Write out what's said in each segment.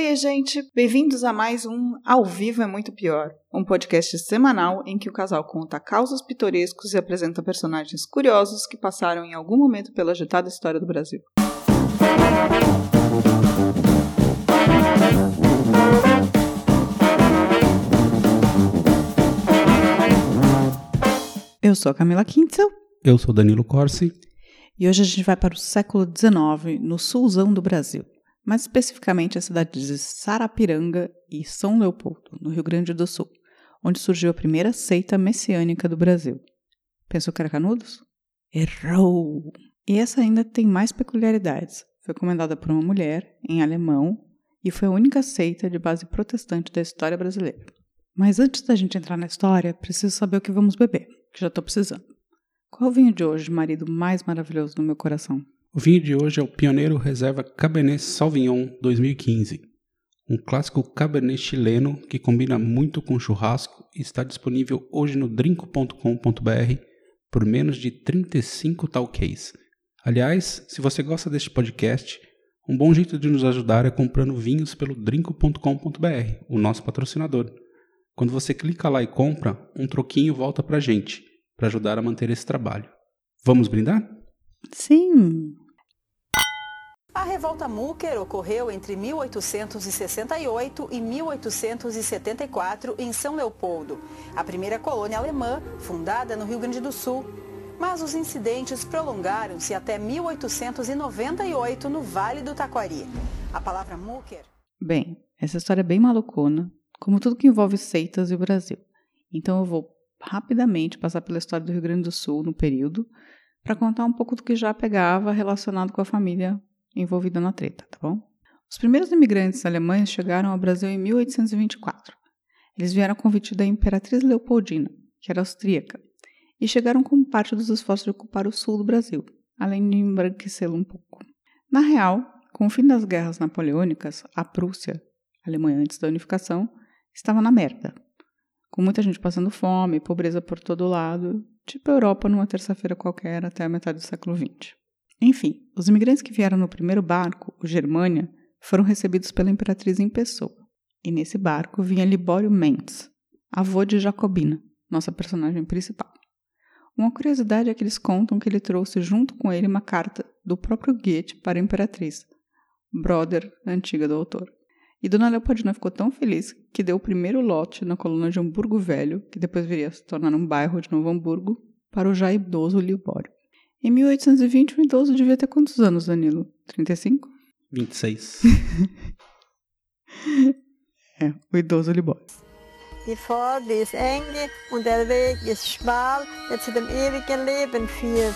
Oi, gente! Bem-vindos a mais um Ao Vivo é Muito Pior, um podcast semanal em que o casal conta causos pitorescos e apresenta personagens curiosos que passaram em algum momento pela agitada história do Brasil. Eu sou a Camila Kintzel. Eu sou Danilo Corsi. E hoje a gente vai para o século XIX, no sulzão do Brasil mais especificamente a cidade de Sarapiranga e São Leopoldo, no Rio Grande do Sul, onde surgiu a primeira seita messiânica do Brasil. Pensou que era Canudos? Errou! E essa ainda tem mais peculiaridades. Foi comandada por uma mulher, em alemão, e foi a única seita de base protestante da história brasileira. Mas antes da gente entrar na história, preciso saber o que vamos beber, que já estou precisando. Qual o vinho de hoje, marido mais maravilhoso do meu coração? O vinho de hoje é o Pioneiro Reserva Cabernet Sauvignon 2015, um clássico cabernet chileno que combina muito com churrasco e está disponível hoje no drinco.com.br por menos de 35 talquês. Aliás, se você gosta deste podcast, um bom jeito de nos ajudar é comprando vinhos pelo drinco.com.br, o nosso patrocinador. Quando você clica lá e compra, um troquinho volta pra gente, para ajudar a manter esse trabalho. Vamos brindar? Sim. A revolta Múquer ocorreu entre 1868 e 1874 em São Leopoldo, a primeira colônia alemã fundada no Rio Grande do Sul. Mas os incidentes prolongaram-se até 1898 no Vale do Taquari. A palavra Múquer. Bem, essa história é bem malucona, como tudo que envolve seitas e o Brasil. Então eu vou rapidamente passar pela história do Rio Grande do Sul no período para contar um pouco do que já pegava relacionado com a família envolvida na treta, tá bom? Os primeiros imigrantes alemães chegaram ao Brasil em 1824. Eles vieram a convite da Imperatriz Leopoldina, que era austríaca, e chegaram como parte dos esforços de ocupar o sul do Brasil, além de embranquecê-lo um pouco. Na real, com o fim das guerras napoleônicas, a Prússia, a Alemanha antes da unificação, estava na merda, com muita gente passando fome, pobreza por todo lado, tipo Europa numa terça-feira qualquer até a metade do século XX. Enfim, os imigrantes que vieram no primeiro barco, o Germânia, foram recebidos pela imperatriz em pessoa. E nesse barco vinha Libório Mendes, avô de Jacobina, nossa personagem principal. Uma curiosidade é que eles contam que ele trouxe junto com ele uma carta do próprio Goethe para a imperatriz, brother antiga do autor. E Dona Leopoldina ficou tão feliz que deu o primeiro lote na coluna de Hamburgo Velho, que depois viria a se tornar um bairro de Novo Hamburgo, para o já idoso Libório. Em 1820, o idoso devia ter quantos anos, Danilo? 35? 26. é, o idoso Libório. Die Pforte ist enge und der Weg ist schmal, der zu dem ewigen Leben führt.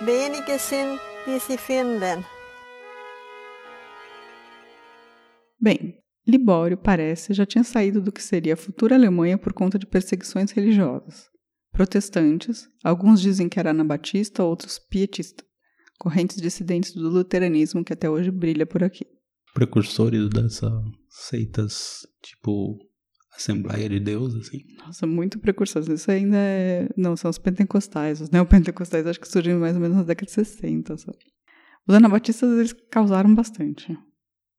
Wenige sind, die sie finden. Libório, parece, já tinha saído do que seria a futura Alemanha por conta de perseguições religiosas. Protestantes, alguns dizem que era anabatista, outros pietista, correntes dissidentes do luteranismo que até hoje brilha por aqui. Precursores dessas seitas, tipo Assembleia de Deus, assim. Nossa, muito precursores. Isso ainda é. Não, são os pentecostais. Os neopentecostais acho que surgiram mais ou menos na década de 60. Sabe? Os anabatistas eles causaram bastante.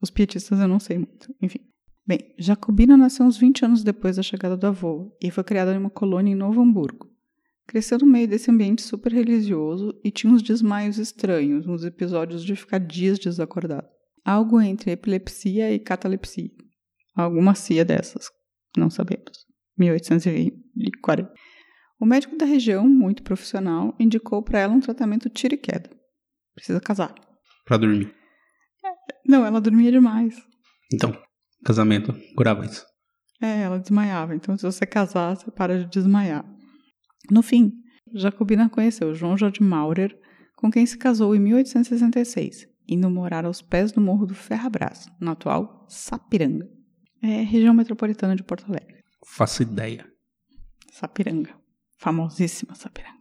Os pietistas eu não sei muito. Enfim. Bem, Jacobina nasceu uns 20 anos depois da chegada do avô e foi criada em uma colônia em Novo Hamburgo. Cresceu no meio desse ambiente super religioso e tinha uns desmaios estranhos, uns episódios de ficar dias desacordado. Algo entre epilepsia e catalepsia. Alguma cia dessas, não sabemos. 1840. O médico da região, muito profissional, indicou para ela um tratamento tiro e queda. Precisa casar. Pra dormir. Não, ela dormia demais. Então, casamento curava isso. É, ela desmaiava. Então, se você casar, você para de desmaiar. No fim, Jacobina conheceu João Jorge Maurer, com quem se casou em 1866, indo morar aos pés do Morro do Ferrabras, no atual Sapiranga. É região metropolitana de Porto Alegre. Faço ideia. Sapiranga. Famosíssima Sapiranga.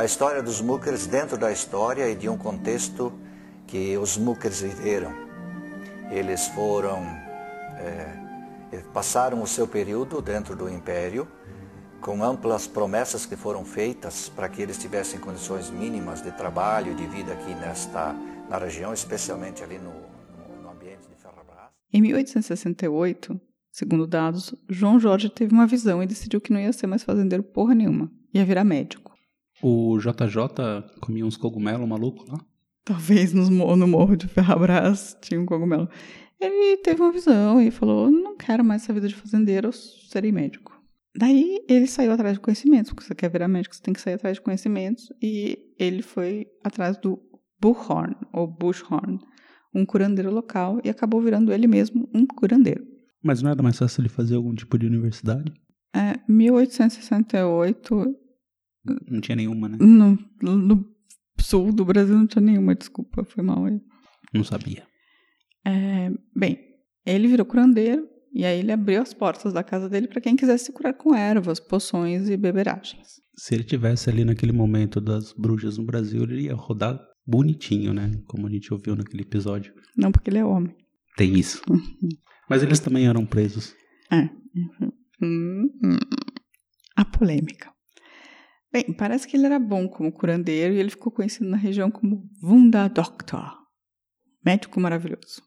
A história dos Muckers dentro da história e de um contexto que os Muckers viveram. Eles foram, é, passaram o seu período dentro do Império, com amplas promessas que foram feitas para que eles tivessem condições mínimas de trabalho e de vida aqui nesta na região, especialmente ali no, no, ambiente de Ferrabras. Em 1868, segundo dados, João Jorge teve uma visão e decidiu que não ia ser mais fazendeiro porra nenhuma, ia virar médico. O JJ comia uns cogumelos malucos lá? Talvez nos, no morro de Ferrabras tinha um cogumelo. Ele teve uma visão e falou: não quero mais essa vida de fazendeiro, eu serei médico. Daí ele saiu atrás de conhecimentos, porque você quer virar médico, você tem que sair atrás de conhecimentos, e ele foi atrás do Buchhorn, ou Bushhorn, um curandeiro local, e acabou virando ele mesmo um curandeiro. Mas não era mais fácil ele fazer algum tipo de universidade? É, 1868. Não tinha nenhuma, né? No, no sul do Brasil não tinha nenhuma, desculpa, foi mal aí. Não sabia. É, bem, ele virou curandeiro e aí ele abriu as portas da casa dele para quem quisesse se curar com ervas, poções e beberagens. Se ele tivesse ali naquele momento das bruxas no Brasil, ele ia rodar bonitinho, né? Como a gente ouviu naquele episódio. Não porque ele é homem. Tem isso. Mas eles também eram presos. É. Hum, hum. A polêmica. Bem, parece que ele era bom como curandeiro e ele ficou conhecido na região como Wunda Doctor, médico maravilhoso.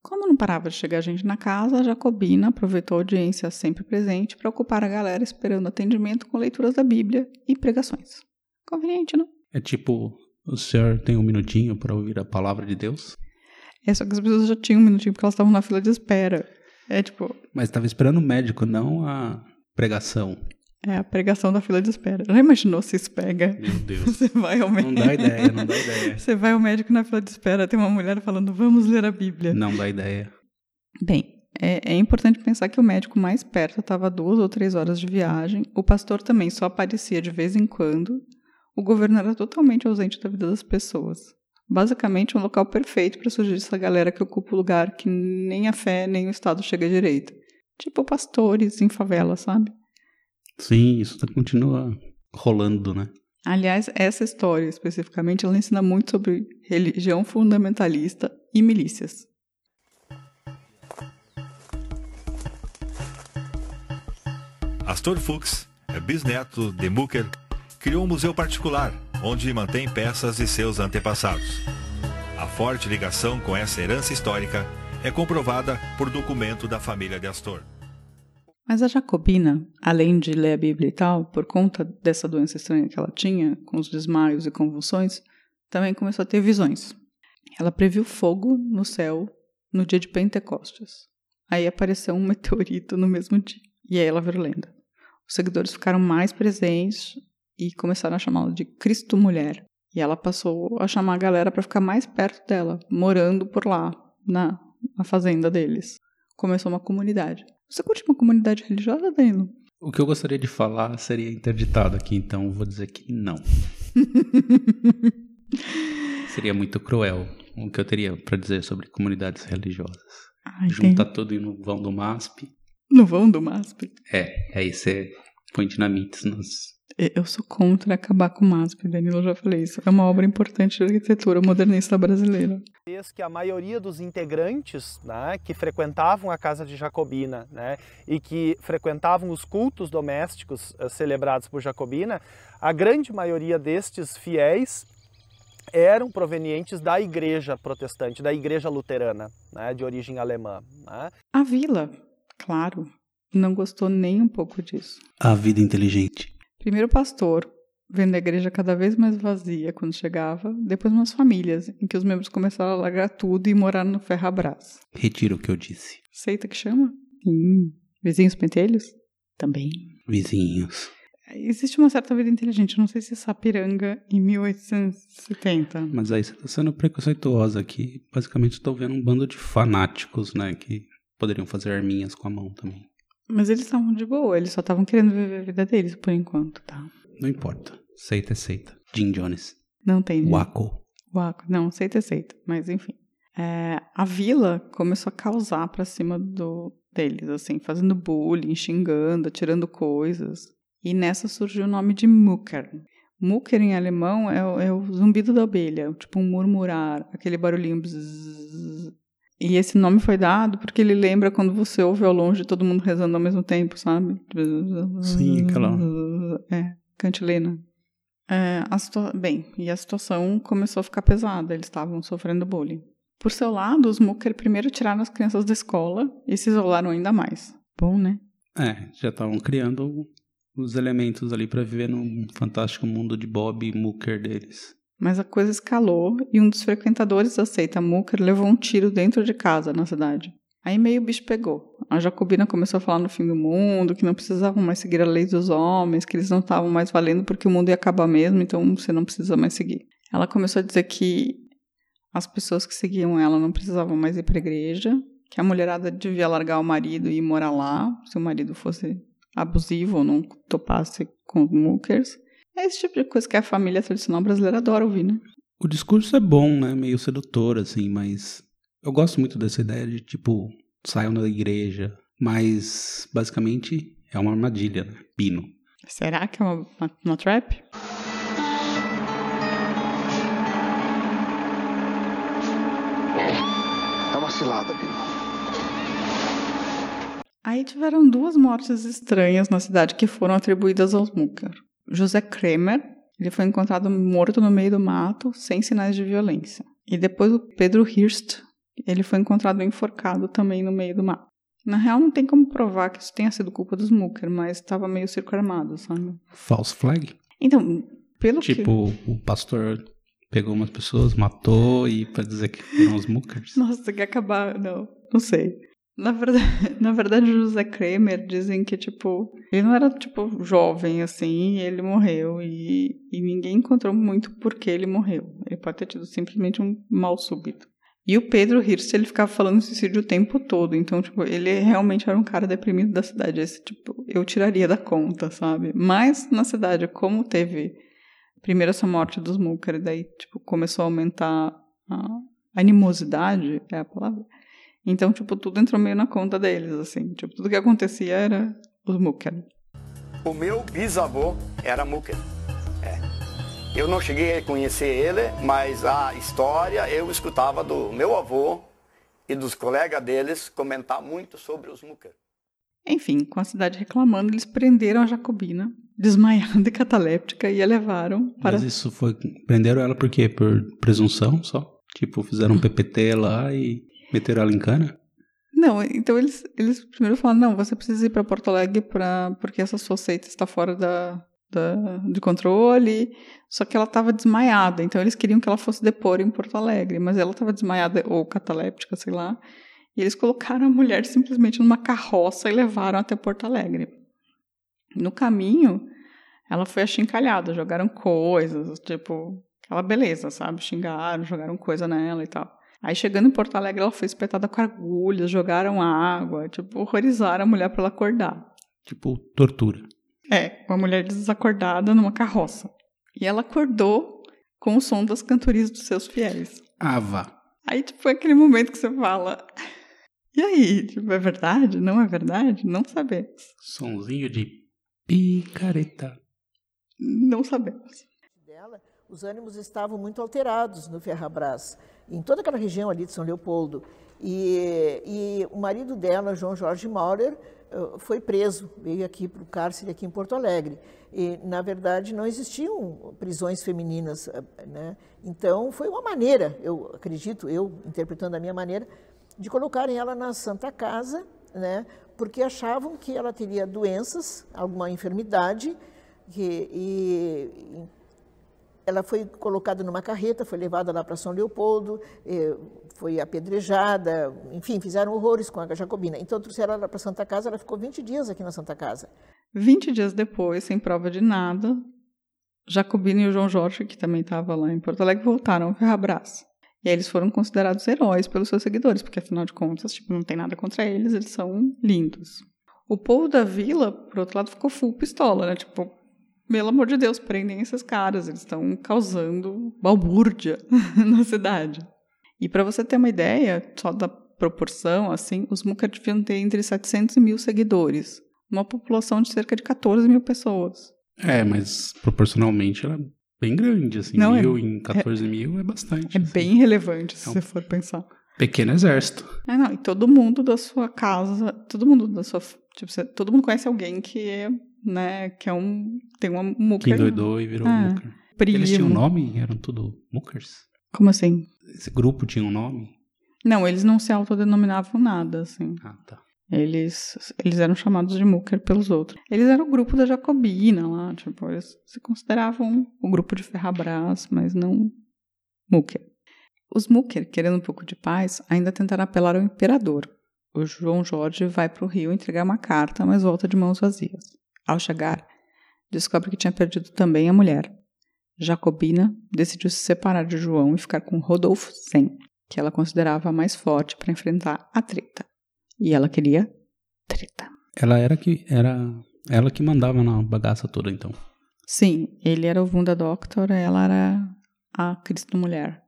Como não parava de chegar gente na casa, a Jacobina aproveitou a audiência sempre presente para ocupar a galera esperando atendimento com leituras da Bíblia e pregações. Conveniente, não? É tipo, o senhor tem um minutinho para ouvir a palavra de Deus? É só que as pessoas já tinham um minutinho porque elas estavam na fila de espera. É tipo. Mas estava esperando o médico, não a pregação. É a pregação da fila de espera. Já imaginou se isso pega? Meu Deus. Você vai ao médico. Não dá ideia, não dá ideia. Você vai ao médico na fila de espera, tem uma mulher falando, vamos ler a Bíblia. Não dá ideia. Bem, é, é importante pensar que o médico mais perto estava a duas ou três horas de viagem, o pastor também só aparecia de vez em quando, o governo era totalmente ausente da vida das pessoas. Basicamente, um local perfeito para surgir essa galera que ocupa o lugar que nem a fé nem o Estado chega direito. Tipo pastores em favela, sabe? Sim, isso continua rolando, né? Aliás, essa história especificamente ela ensina muito sobre religião fundamentalista e milícias. Astor Fuchs é bisneto de Mucker, criou um museu particular onde mantém peças de seus antepassados. A forte ligação com essa herança histórica é comprovada por documento da família de Astor. Mas a Jacobina, além de ler a Bíblia e tal, por conta dessa doença estranha que ela tinha, com os desmaios e convulsões, também começou a ter visões. Ela previu fogo no céu no dia de Pentecostes. Aí apareceu um meteorito no mesmo dia. E aí ela virou lenda. Os seguidores ficaram mais presentes e começaram a chamá-la de Cristo Mulher. E ela passou a chamar a galera para ficar mais perto dela, morando por lá, na, na fazenda deles. Começou uma comunidade. Você curte uma comunidade religiosa, Danilo? O que eu gostaria de falar seria interditado aqui, então vou dizer que não. seria muito cruel o que eu teria para dizer sobre comunidades religiosas. Ai, Junta tudo no vão do MASP. No vão do MASP? É, aí você põe dinamites nas eu sou contra acabar com o MASP, Danilo já falei isso. É uma obra importante de arquitetura modernista brasileira. Que a maioria dos integrantes né, que frequentavam a casa de Jacobina né, e que frequentavam os cultos domésticos uh, celebrados por Jacobina, a grande maioria destes fiéis eram provenientes da igreja protestante, da igreja luterana, né, de origem alemã. Né. A vila, claro, não gostou nem um pouco disso. A vida inteligente. Primeiro o pastor, vendo a igreja cada vez mais vazia quando chegava, depois umas famílias, em que os membros começaram a largar tudo e morar no Ferrabras. Retiro o que eu disse. Seita que chama? Sim. Vizinhos pentelhos? Também. Vizinhos. Existe uma certa vida inteligente, não sei se é Sapiranga em 1870. Mas aí você está sendo preconceituosa aqui. Basicamente estou vendo um bando de fanáticos, né, que poderiam fazer arminhas com a mão também. Mas eles estavam de boa, eles só estavam querendo viver a vida deles por enquanto, tá? Não importa. Seita é seita. Jim Jones. Não tem. né? Waco. Waco. Não, seita é seita. Mas enfim. É, a vila começou a causar pra cima do, deles, assim, fazendo bullying, xingando, tirando coisas. E nessa surgiu o nome de Mucker. Mucker em alemão é, o- é o zumbido da abelha, tipo um murmurar, aquele barulhinho bzzz. E esse nome foi dado porque ele lembra quando você ouve ao longe todo mundo rezando ao mesmo tempo, sabe? Sim, aquela. É, cantilena. É, a situa... Bem, e a situação começou a ficar pesada, eles estavam sofrendo bullying. Por seu lado, os Mucker primeiro tiraram as crianças da escola e se isolaram ainda mais. Bom, né? É, já estavam criando os elementos ali para viver no fantástico mundo de Bob e Mucker deles. Mas a coisa escalou e um dos frequentadores da seita Mucker levou um tiro dentro de casa na cidade. Aí meio o bicho pegou. A Jacobina começou a falar no fim do mundo, que não precisavam mais seguir a lei dos homens, que eles não estavam mais valendo porque o mundo ia acabar mesmo, então você não precisa mais seguir. Ela começou a dizer que as pessoas que seguiam ela não precisavam mais ir para a igreja, que a mulherada devia largar o marido e ir morar lá, se o marido fosse abusivo ou não topasse com os muckers. É esse tipo de coisa que a família tradicional brasileira adora ouvir, né? O discurso é bom, né? Meio sedutor, assim, mas eu gosto muito dessa ideia de, tipo, saiam da igreja, mas basicamente é uma armadilha, né? Pino. Será que é uma, uma, uma trap? É uma cilada, Pino. Aí tiveram duas mortes estranhas na cidade que foram atribuídas aos Mucker. José Kremer, ele foi encontrado morto no meio do mato, sem sinais de violência. E depois o Pedro Hirst, ele foi encontrado enforcado também no meio do mato. Na real, não tem como provar que isso tenha sido culpa dos Mucker, mas estava meio circo armado, sabe? False flag? Então, pelo tipo, que... o pastor pegou umas pessoas, matou e para dizer que foram os Muckers? Nossa, você quer acabar? Não, não sei. Na verdade, na verdade, o José Kramer dizem que, tipo, ele não era, tipo, jovem, assim, ele morreu, e, e ninguém encontrou muito por que ele morreu. Ele pode ter tido simplesmente um mal súbito. E o Pedro Hirst, ele ficava falando suicídio o tempo todo, então, tipo, ele realmente era um cara deprimido da cidade, esse, tipo, eu tiraria da conta, sabe? Mas, na cidade, como teve primeiro essa morte dos Mulker, daí, tipo, começou a aumentar a animosidade, é a palavra, então, tipo, tudo entrou meio na conta deles, assim. Tipo, tudo que acontecia era os Mucker. O meu bisavô era Mucker. É. Eu não cheguei a conhecer ele, mas a história eu escutava do meu avô e dos colegas deles comentar muito sobre os Mucker. Enfim, com a cidade reclamando, eles prenderam a Jacobina, desmaiada e cataléptica, e a levaram para... Mas isso foi... Prenderam ela por quê? Por presunção só? Tipo, fizeram um PPT lá e Meteram ela em cana? Não, então eles, eles primeiro falaram, não, você precisa ir para Porto Alegre pra, porque essa sua seita está fora da, da, de controle, só que ela estava desmaiada, então eles queriam que ela fosse depor em Porto Alegre, mas ela estava desmaiada ou cataléptica, sei lá, e eles colocaram a mulher simplesmente numa carroça e levaram até Porto Alegre. No caminho, ela foi achincalhada, jogaram coisas, tipo, aquela beleza, sabe? Xingaram, jogaram coisa nela e tal. Aí chegando em Porto Alegre, ela foi espetada com agulhas, jogaram água, tipo, horrorizaram a mulher para ela acordar. Tipo, tortura. É, uma mulher desacordada numa carroça. E ela acordou com o som das cantorias dos seus fiéis. Vá. Aí, tipo, é aquele momento que você fala. E aí, tipo, é verdade? Não é verdade? Não sabemos. Sonzinho de picareta. Não sabemos. Os ânimos estavam muito alterados no Ferrabras em toda aquela região ali de São Leopoldo. E, e o marido dela, João Jorge Maurer, eh, foi preso, veio aqui para o cárcere aqui em Porto Alegre. E, na verdade, não existiam prisões femininas. Eh, né? Então, foi uma maneira, eu acredito, eu interpretando a minha maneira, de colocarem ela na Santa Casa, né? porque achavam que ela teria doenças, alguma enfermidade, que, e, ela foi colocada numa carreta, foi levada lá para São Leopoldo, eh, foi apedrejada, enfim, fizeram horrores com a Jacobina. Então trouxeram ela para Santa Casa, ela ficou 20 dias aqui na Santa Casa. 20 dias depois, sem prova de nada, Jacobina e o João Jorge, que também estava lá em Porto Alegre, voltaram ao Ferrabras. E aí eles foram considerados heróis pelos seus seguidores, porque afinal de contas, tipo, não tem nada contra eles, eles são lindos. O povo da vila, por outro lado, ficou full pistola, né? Tipo, pelo amor de Deus, prendem esses caras, eles estão causando balbúrdia na cidade. E para você ter uma ideia, só da proporção, assim, os Muka deviam ter entre 700 e mil seguidores, uma população de cerca de 14 mil pessoas. É, mas proporcionalmente ela é bem grande, assim, Não, mil é, em 14 é, mil é bastante. É assim. bem relevante, se é um, você for pensar. Pequeno exército. É, não, e todo mundo da sua casa, todo mundo da sua. Tipo, todo mundo conhece alguém que é, né, que é um. Tem uma Que mucker. endoidou e virou É. Mooker. primo. Eles tinham um nome? Eram tudo Mookers? Como assim? Esse grupo tinha um nome? Não, eles não se autodenominavam nada, assim. Ah, tá. Eles, eles eram chamados de Mucker pelos outros. Eles eram o grupo da Jacobina lá, tipo, eles se consideravam o grupo de Ferrabras, mas não Mucker. Os Mucker, querendo um pouco de paz, ainda tentaram apelar ao imperador. O João Jorge vai para o Rio entregar uma carta, mas volta de mãos vazias. Ao chegar, descobre que tinha perdido também a mulher. Jacobina decidiu se separar de João e ficar com Rodolfo Zen, que ela considerava a mais forte para enfrentar a treta. E ela queria treta. Ela era que era ela que mandava na bagaça toda, então. Sim, ele era o Wunda Doctor, ela era a Cristo Mulher.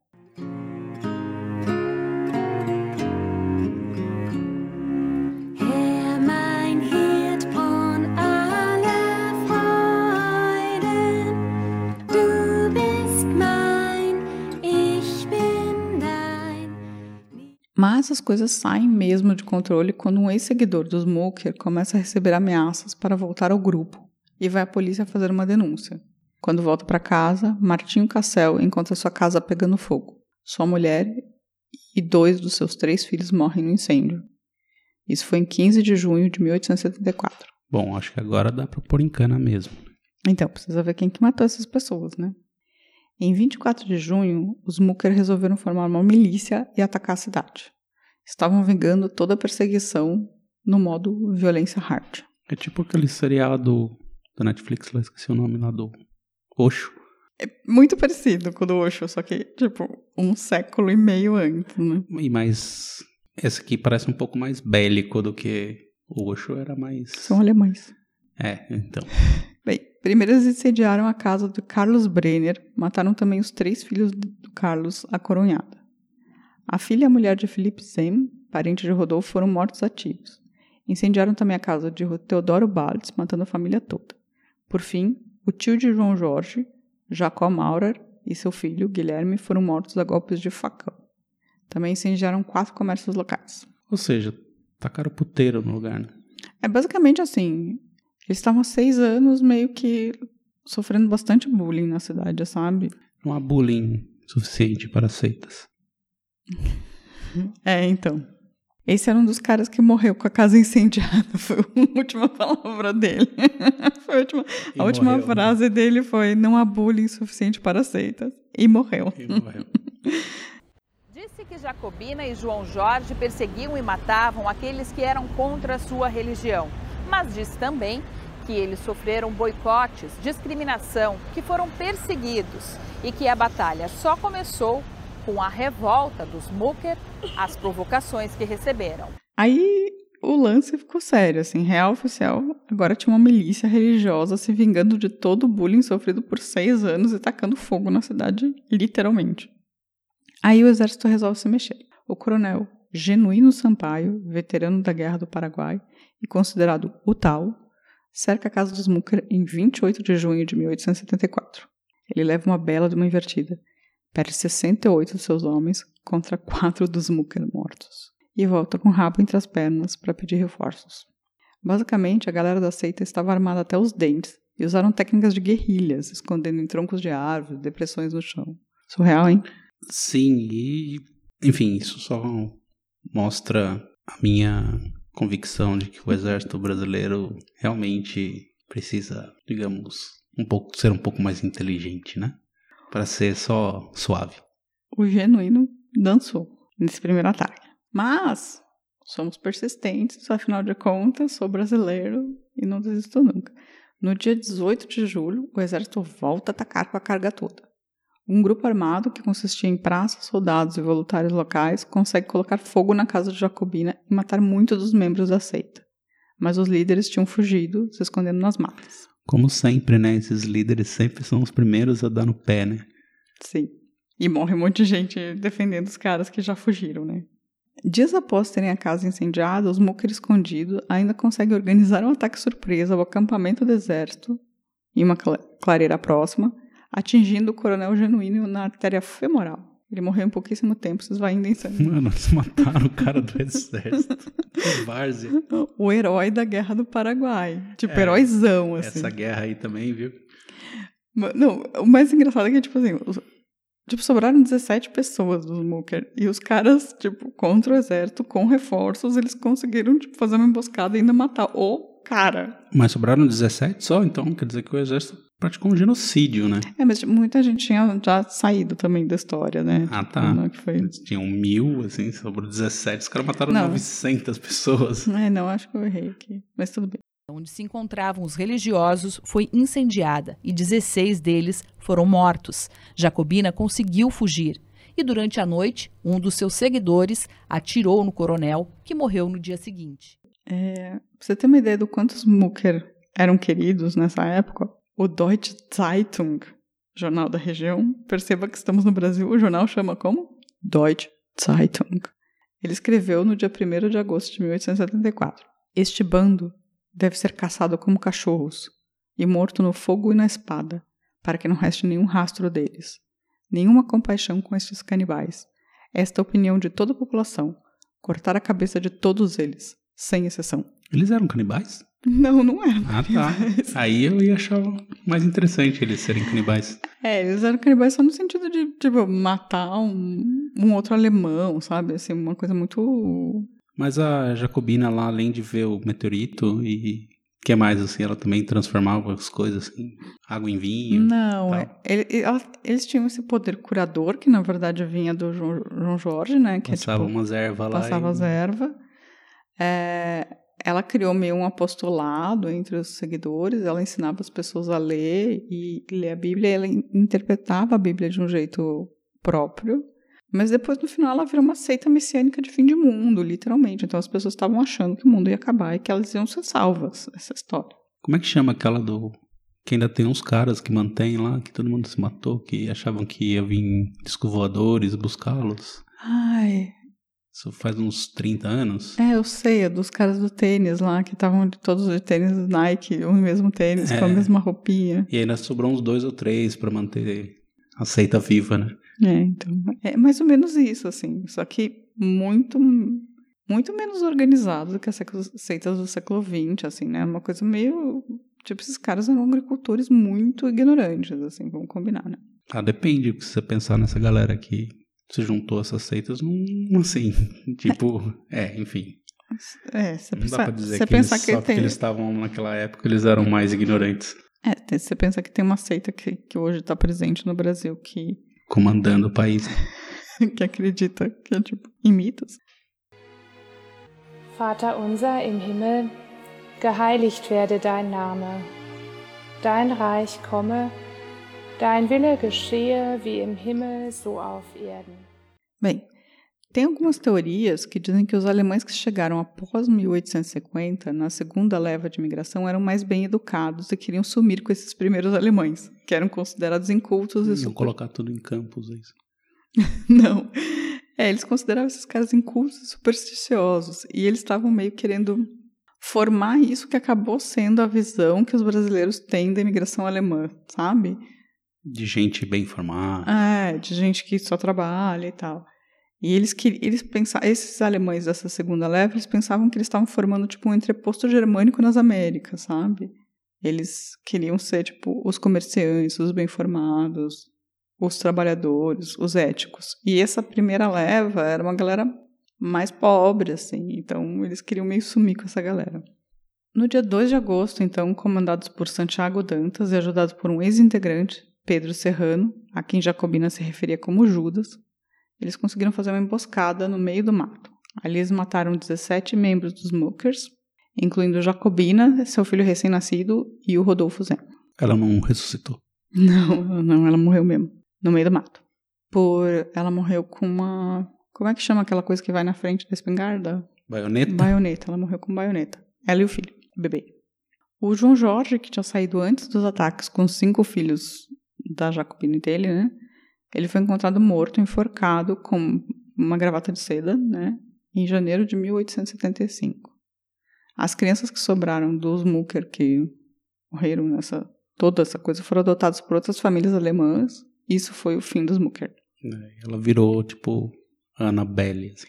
Mas as coisas saem mesmo de controle quando um ex-seguidor dos Smoker começa a receber ameaças para voltar ao grupo e vai à polícia fazer uma denúncia. Quando volta para casa, Martinho Cassel encontra sua casa pegando fogo. Sua mulher e dois dos seus três filhos morrem no incêndio. Isso foi em 15 de junho de 1874. Bom, acho que agora dá pra pôr em cana mesmo. Então, precisa ver quem que matou essas pessoas, né? Em 24 de junho, os Mucker resolveram formar uma milícia e atacar a cidade. Estavam vingando toda a perseguição no modo violência hard. É tipo aquele seriado da Netflix, lá esqueci o nome lá do Oxo. Muito parecido com o do Osho, só que, tipo, um século e meio antes, né? E mais esse aqui parece um pouco mais bélico do que o Oxo era mais São alemães. É, então. Primeiro eles incendiaram a casa do Carlos Brenner, mataram também os três filhos do Carlos, a coronhada. A filha e a mulher de Philippe Zem, parente de Rodolfo, foram mortos a tiros. Incendiaram também a casa de Teodoro Baldes, matando a família toda. Por fim, o tio de João Jorge, Jacó Maurer, e seu filho, Guilherme, foram mortos a golpes de facão. Também incendiaram quatro comércios locais. Ou seja, tacaram puteiro no lugar, né? É basicamente assim. Eles estavam há seis anos meio que sofrendo bastante bullying na cidade, sabe? Não há bullying suficiente para seitas. É, então. Esse era um dos caras que morreu com a casa incendiada. Foi a última palavra dele. foi a última, a última morreu, né? frase dele foi: Não há bullying suficiente para seitas. E morreu. E morreu. Disse que Jacobina e João Jorge perseguiam e matavam aqueles que eram contra a sua religião. Mas disse também que eles sofreram boicotes, discriminação, que foram perseguidos e que a batalha só começou com a revolta dos Mucker, as provocações que receberam. Aí o lance ficou sério, assim, real oficial. Agora tinha uma milícia religiosa se vingando de todo o bullying sofrido por seis anos e tacando fogo na cidade, literalmente. Aí o exército resolve se mexer. O coronel Genuíno Sampaio, veterano da Guerra do Paraguai e considerado o tal, cerca a casa dos Mucker em 28 de junho de 1874. Ele leva uma bela de uma invertida. Perde 68 dos seus homens contra quatro dos Mucker mortos. E volta com o rabo entre as pernas para pedir reforços. Basicamente, a galera da seita estava armada até os dentes e usaram técnicas de guerrilha, se escondendo em troncos de árvores, depressões no chão. Surreal, hein? Sim, e enfim, isso só mostra a minha convicção de que o exército brasileiro realmente precisa, digamos, um pouco ser um pouco mais inteligente, né? Para ser só suave. O genuíno dançou nesse primeiro ataque. Mas somos persistentes, afinal de contas, sou brasileiro e não desisto nunca. No dia 18 de julho, o exército volta a atacar com a carga toda. Um grupo armado, que consistia em praças, soldados e voluntários locais, consegue colocar fogo na casa de Jacobina e matar muitos dos membros da seita. Mas os líderes tinham fugido, se escondendo nas matas. Como sempre, né? Esses líderes sempre são os primeiros a dar no pé, né? Sim. E morre um monte de gente defendendo os caras que já fugiram, né? Dias após terem a casa incendiada, os Mucker escondidos ainda conseguem organizar um ataque surpresa ao acampamento do exército em uma cla- clareira próxima, atingindo o coronel genuíno na artéria femoral. Ele morreu em pouquíssimo tempo, vocês vão ainda insano. Mano, eles mataram o cara do exército. Que várzea. O herói da Guerra do Paraguai. Tipo, É, heróizão, assim. Essa guerra aí também, viu? Não, o mais engraçado é que, tipo assim, os- tipo, sobraram 17 pessoas dos Mooker. E os caras, tipo, contra o exército, com reforços, eles conseguiram, tipo, fazer uma emboscada e ainda matar o cara. Mas sobraram 17 só, então quer dizer que o exército praticou um genocídio, né? É, mas muita gente tinha já saído também da história, né? Ah, Tipo, tá. é que foi... Eles tinham mil, assim, sobrou 17. Os caras mataram Não. 900 pessoas. É, não, acho que eu errei aqui. Mas tudo bem. Onde se encontravam os religiosos foi incendiada e 16 deles foram mortos. Jacobina conseguiu fugir e, durante a noite, um dos seus seguidores atirou no coronel, que morreu no dia seguinte. É, pra você ter uma ideia do quantos Mooker eram queridos nessa época, o Deutsche Zeitung, jornal da região, perceba que estamos no Brasil, o jornal chama como? Deutsche Zeitung. Ele escreveu no dia 1 de agosto de 1874. Este bando deve ser caçado como cachorros e morto no fogo e na espada, para que não reste nenhum rastro deles. Nenhuma compaixão com estes canibais. Esta é a opinião de toda a população. Cortar a cabeça de todos eles, sem exceção. Eles eram canibais? Não, não é. Ah, tá. Aí eu ia achar mais interessante eles serem canibais. É, eles eram canibais só no sentido de, tipo, matar um, um outro alemão, sabe? Assim, uma coisa muito. Mas a Jacobina lá, além de ver o meteorito e que mais, assim, ela também transformava as coisas, assim, água em vinho. Não, é, ele- ele- ela- eles tinham esse poder curador, que na verdade vinha do João, João Jorge, né? Que é, Passava tipo, umas ervas lá. passava e- as ervas. É, ela criou meio um apostolado entre os seguidores, ela ensinava as pessoas a ler e ler a Bíblia, ela in- interpretava a Bíblia de um jeito próprio. Mas depois, no final, ela virou uma seita messiânica de fim de mundo, literalmente. Então as pessoas estavam achando que o mundo ia acabar e que elas iam ser salvas, essa história. Como é que chama aquela do. Que ainda tem uns caras que mantêm lá, que todo mundo se matou, que achavam que ia vir disco voadores buscá-los. Ai, Isso faz uns 30 anos. é, eu sei, é dos caras do tênis lá, que estavam de todos de tênis Nike, o mesmo tênis, com a É. mesma roupinha. E ainda sobrou uns dois ou três pra manter a seita viva, né? É, então, é mais ou menos isso, assim. Só que muito, muito menos organizado do que as seitas do século XX, assim, né? Uma coisa meio. Tipo, esses caras eram agricultores muito ignorantes, assim, vamos combinar, né? Ah, depende, se você pensar nessa galera que se juntou a essas seitas, não assim, tipo, é, enfim. É, você Não pensa, dá pra dizer você que eles, pensar só que porque tem. eles estavam naquela época, eles eram mais ignorantes, É, você pensa que tem uma seita que, que hoje está presente no Brasil que, comandando o país. que acredita que é tipo em mitos. Vater unser im Himmel, geheiligt werde dein Name. Dein Reich komme, dein Wille geschehe wie im Himmel so auf Erden. Bem, tem algumas teorias que dizem que os alemães que chegaram após 1850, na segunda leva de imigração, eram mais bem educados e queriam sumir com esses primeiros alemães, que eram considerados incultos e Iam super... colocar tudo em campos, é isso. Não. É, eles consideravam esses caras incultos e supersticiosos. E eles estavam meio querendo formar isso que acabou sendo a visão que os brasileiros têm da imigração alemã, sabe? De gente bem formada. É, de gente que só trabalha e tal. E eles que eles pensavam, esses alemães dessa segunda leva, eles pensavam que eles estavam formando tipo um entreposto germânico nas Américas, sabe? Eles queriam ser tipo os comerciantes, os bem formados, os trabalhadores, os éticos. E essa primeira leva era uma galera mais pobre assim, então eles queriam meio sumir com essa galera. No dia 2 de agosto, então, comandados por Santiago Dantas e ajudados por um ex-integrante, Pedro Serrano, a quem Jacobina se referia como Judas, eles conseguiram fazer uma emboscada no meio do mato. Ali eles mataram 17 membros dos Mookers, incluindo Jacobina, seu filho recém-nascido, e o Rodolfo Zema. Ela não ressuscitou. Não, não, ela morreu mesmo, no meio do mato. Por ela morreu com uma, como é que chama aquela coisa que vai na frente da espingarda? Baioneta? Baioneta, ela morreu com baioneta. Ela e o filho, o bebê. O João Jorge, que tinha saído antes dos ataques com cinco filhos da Jacobina dele, né? Ele foi encontrado morto, enforcado com uma gravata de seda, né? Em janeiro de 1875. As crianças que sobraram dos Mucker que morreram nessa toda essa coisa foram adotadas por outras famílias alemãs. Isso foi o fim dos Mucker. Ela virou, tipo, Annabelle, assim.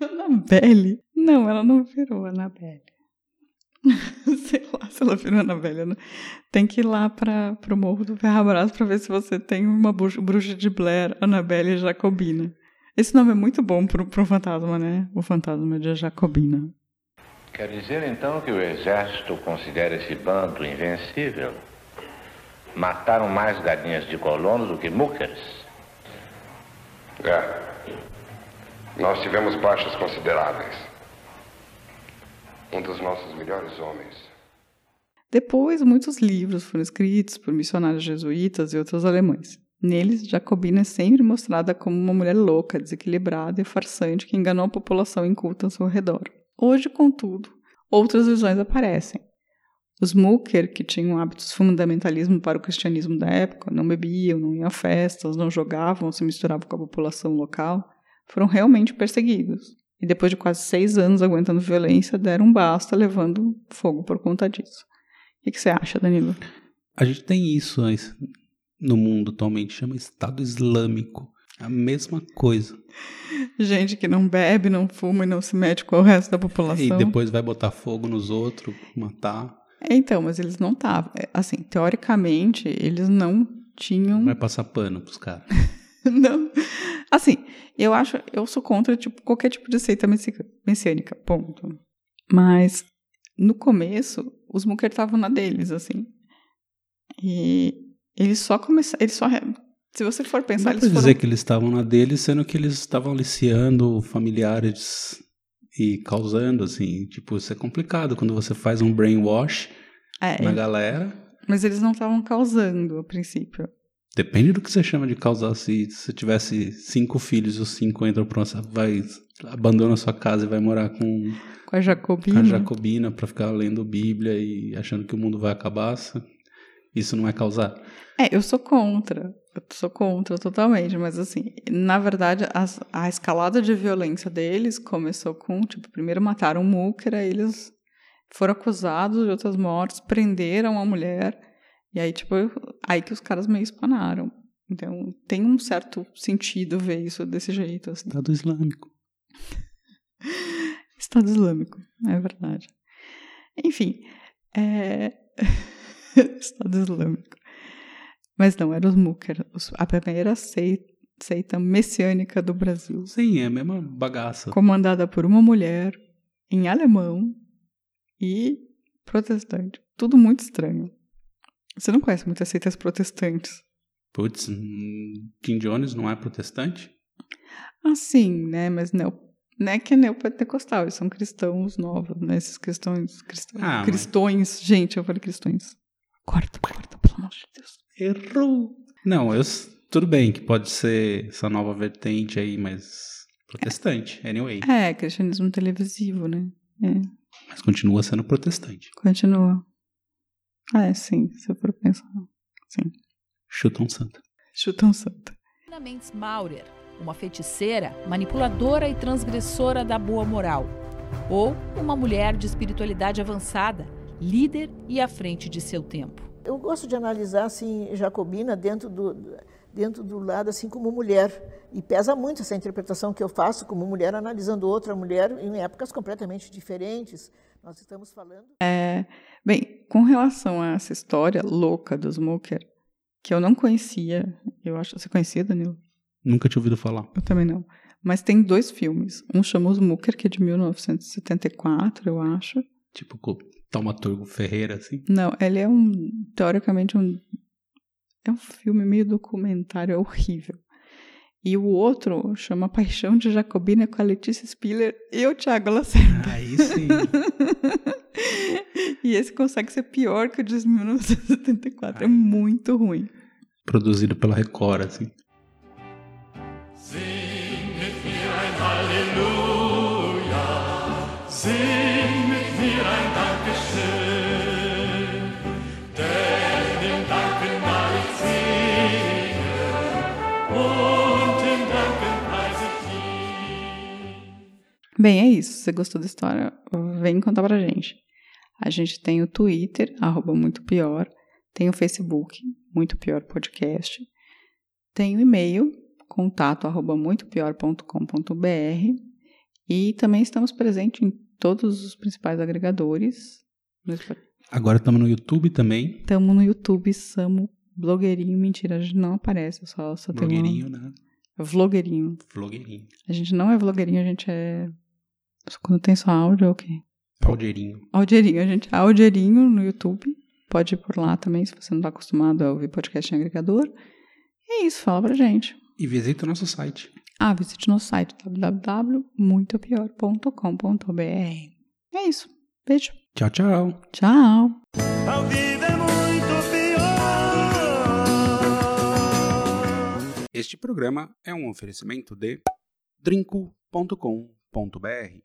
Annabelle? Não, ela não virou Annabelle. Sei lá se ela virou Annabelle. né? Tem que ir lá para pro Morro do Ferrabras para ver se você tem uma bruxa, bruxa de Blair, Annabelle Jacobina. Esse nome é muito bom pro, pro fantasma, né? O fantasma de Jacobina. Quer dizer então que o exército considera esse bando invencível? Mataram mais galinhas de colono do que muckers? É. Nós tivemos baixas consideráveis. Um dos nossos melhores homens. Depois, muitos livros foram escritos por missionários jesuítas e outros alemães. Neles, Jacobina é sempre mostrada como uma mulher louca, desequilibrada e farsante que enganou a população inculta ao seu redor. Hoje, contudo, outras visões aparecem. Os Mucker, que tinham hábitos fundamentalismo para o cristianismo da época, não bebiam, não iam a festas, não jogavam, se misturavam com a população local, foram realmente perseguidos. E depois de quase seis anos aguentando violência, deram um basta, levando fogo por conta disso. O que, você acha, Danilo? A gente tem isso no mundo atualmente, chama Estado Islâmico. A mesma coisa. Gente que não bebe, não fuma e não se mete com o resto da população. E depois vai botar fogo nos outros, matar. É, Então, mas eles não estavam. É, Assim, teoricamente, eles não tinham. Vai passar pano pros caras. não. Assim, eu acho. Eu sou contra tipo, qualquer tipo de seita messi- messiânica. Ponto. Mas, no começo, os Mucker estavam na deles, assim. E eles só começaram. Eles só. Se você for Não pensar, dá eles foram. dizer que eles estavam na deles, sendo que eles estavam aliciando familiares e causando, assim. Tipo, isso é complicado quando você faz um brainwash É, na galera. Mas eles não estavam causando a princípio. Depende do que você chama de causar. Se você tivesse cinco filhos e os cinco entram pra uma, vai abandona a sua casa e vai morar com, Com a com Jacobina. a Jacobina pra ficar lendo Bíblia e achando que o mundo vai acabar. Isso não é causar. É, eu sou contra. Eu sou contra totalmente, mas assim, na verdade, as- a escalada de violência deles começou com, tipo, primeiro mataram o Mucker, aí eles foram acusados de outras mortes, prenderam a mulher, e aí, tipo, aí que os caras meio espanaram. Então, tem um certo sentido ver isso desse jeito, assim. Estado Islâmico. Estado Islâmico, é verdade. Enfim, é... Estado Islâmico. Mas não, eram os Mucker, os- a primeira seita, seita messiânica do Brasil. Sim, é a mesma bagaça. Comandada por uma mulher, em alemão e protestante. Tudo muito estranho. Você não conhece muitas seitas protestantes? Putz, hum, Kim Jones não é protestante? Assim, né? Mas neo, não é que é neopentecostal, eles são cristãos novos, né? Esses cristãos. Cristãos, Ah, mas- cristões. Gente, eu falei cristões. Corta, corta, pelo amor de Deus. Errou. Não, eu, tudo bem que pode ser essa nova vertente aí, mas protestante, anyway. É, cristianismo televisivo, né? É, Mas continua sendo protestante. continua. Ah, é, sim, se eu for pensar. Sim. Chutam santa. Chutão santa. Ana Mendes Maurer, uma feiticeira, manipuladora e transgressora da boa moral. Ou uma mulher de espiritualidade avançada, líder e à frente de seu tempo. Eu gosto de analisar assim Jacobina dentro do dentro do lado assim como mulher e pesa muito essa interpretação que eu faço como mulher analisando outra mulher em épocas completamente diferentes. Nós estamos falando É, bem, com relação a essa história louca dos Mucker, que eu não conhecia, eu acho. Você conhecia, Danilo? Nunca tinha ouvido falar. Eu também não. Mas tem dois filmes. Um chama Os Mucker, que é de 1974, eu acho. Tipo, com o Taumaturgo Ferreira, assim. Não, ele é um, teoricamente, um, é um filme meio documentário, é horrível. E o outro chama Paixão de Jacobina com a Letícia Spiller e o Thiago Lacerda. Aí sim. e esse consegue ser pior que o de 1974. É muito ruim. Produzido pela Record, assim. Singet mir ein Halleluja, sing Bem, é isso. Se você gostou da história, vem contar pra gente. A gente tem o Twitter, arroba muito pior. Tem o Facebook, muito pior podcast. Tem o e-mail, contato arroba muitopior.com.br e também estamos presentes em todos os principais agregadores. Agora estamos no YouTube também. Estamos no YouTube, somos blogueirinho. Mentira, a gente não aparece, só, só tem Blogueirinho, uma... né? Vlogueirinho. Vlogueirinho. A gente não é vlogueirinho, a gente é... Quando tem só áudio, é o quê? Audeirinho. Audeirinho, a gente audeirinho no YouTube. Pode ir por lá também, se você não está acostumado a ouvir podcast em agregador. E é isso, fala pra gente. E visita o nosso site. Ah, visite nosso site www.muitopior.com.br. É isso. Beijo. Tchau, tchau. Tchau. A vida é muito pior. Este programa é um oferecimento de drinco.com.br